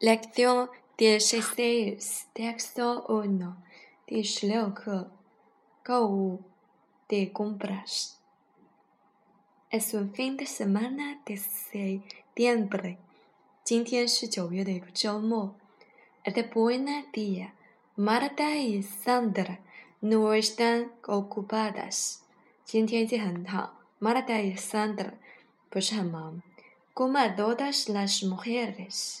Lección 16, texto 1, de compras. Es un fin de semana de septiembre. es de buena día. Marta y Sandra no están ocupadas. Marta y Sandra pues, como todas las mujeres.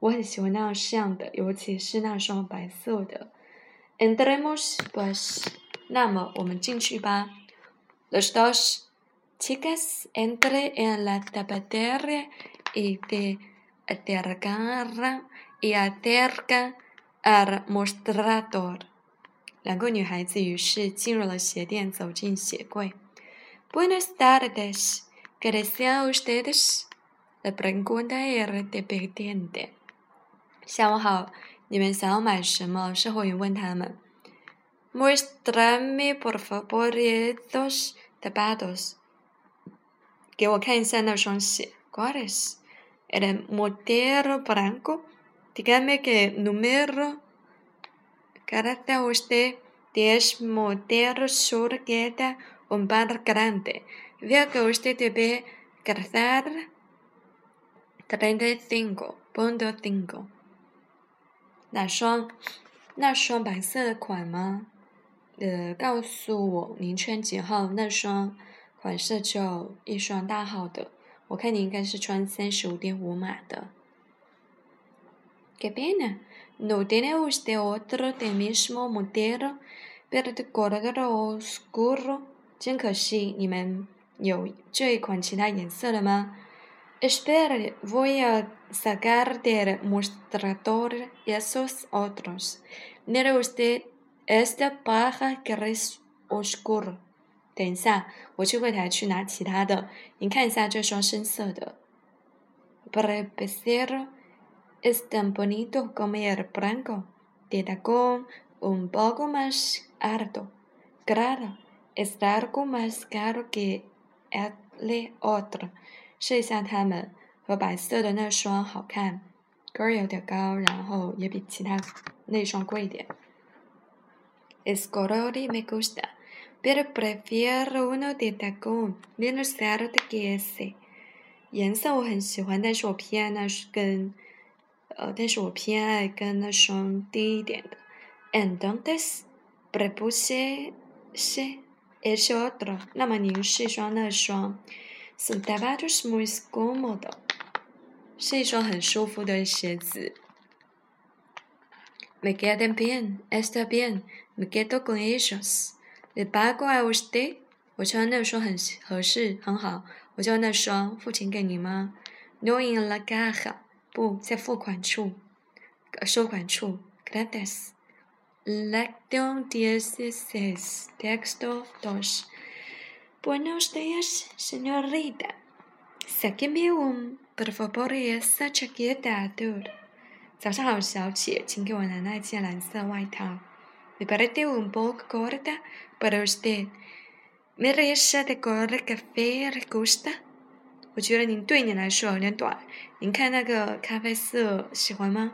我很喜欢那样的，尤其是那双白色的。Entremos pues，那么我们进去吧。Los dos chicas entre en la tapatería y te acercan y acercan al mostrador。两个女孩子于是进入了鞋店，走进鞋柜。Buenas tardes, ¿qué desean ustedes? La pregunta era dependiente. 下午好，你们想要买什么？售货员问他们。Muéstrame estos por favor zapatos 给我看一下那双鞋。c u a n t e s ¿El modelo blanco? o t i a m e que número? ¿Querá usted i el modelo s solo r u e t a un par grande? ¿Vea usted debe gastar treinta y cinco, c i n t o cinco. 哪双？那双白色的款吗？呃，告诉我您穿几号那双款式就一双大号的。我看你应该是穿三十五点五码的。Gabbana, no tiene usted otro del mismo modelo para d e c o r o r o s Guro，真可惜，你们有这一款其他颜色的吗？Espera, voy a sacar del mostrador esos otros. Mire usted esta paja que es oscura. Para empezar, es tan bonito comer blanco de tacón un poco más alto. Claro, es algo más caro que el otro. 试一下它们和白色的那双好看，跟儿有点高，然后也比其他那双贵一点。Es color me gusta, pero prefiero uno de tacón. ¿De n o se a r r o de que ese? 颜色我很喜欢，但是我偏爱那是跟，呃，但是我偏爱跟那双低一点的 n d o n d e es? s r e b u s e c i r decir, e otro? 那么您试双那双。Su s a t o 是大巴，就是没这么的，是一双很舒服的鞋子。Me quedé bien, estaba bien, me quedo genial. ¿Le pagó a usted? 我穿那双很合适，很好。我就那双，付钱给你吗？No en la caja，不在付款处，收款处。Gracias. ¿Le d i n diez c é n t i s Texto dos. Buenos días, señorita. Sáqueme un, por favor, esa chaqueta ator. Me parece un poco corta para usted. ¿Me reza de color café le gusta? 我觉得您对您来说有点短。您看那个咖啡色，喜欢吗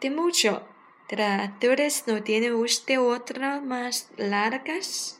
？De mucho. De las duras no tiene usted otra más largas.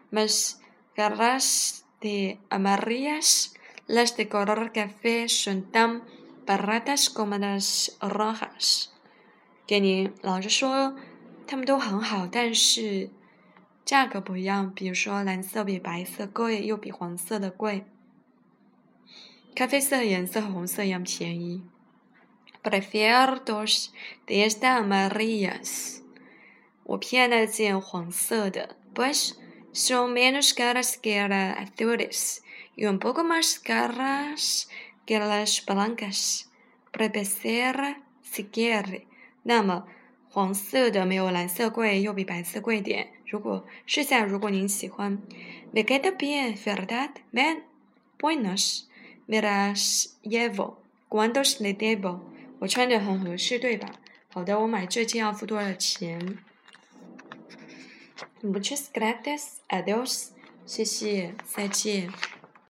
mas garas de amarillas, las de color café son tan baratas como las rojas. 哎尼，老实说，它们都很好，但是价格不一样。比如说，蓝色比白色贵，又比黄色的贵。咖啡色的颜色和红色一样便宜。Prefiero dos de estas amarillas. 我偏爱那件黄色的。Pues son menos caras que las azules y un poco más caras que las blancas. Predeciera segur. e 那么，黄色的没有蓝色贵，又比白色贵点。如果试下，如果您喜欢，me queda bien, verdad? Man, buenos, me las llevo. Cuando se l d e v o 我穿着很合适，对吧？好的，我买这件要付多少钱？Muchas gracias. Adiós. Sí, sí. Sí,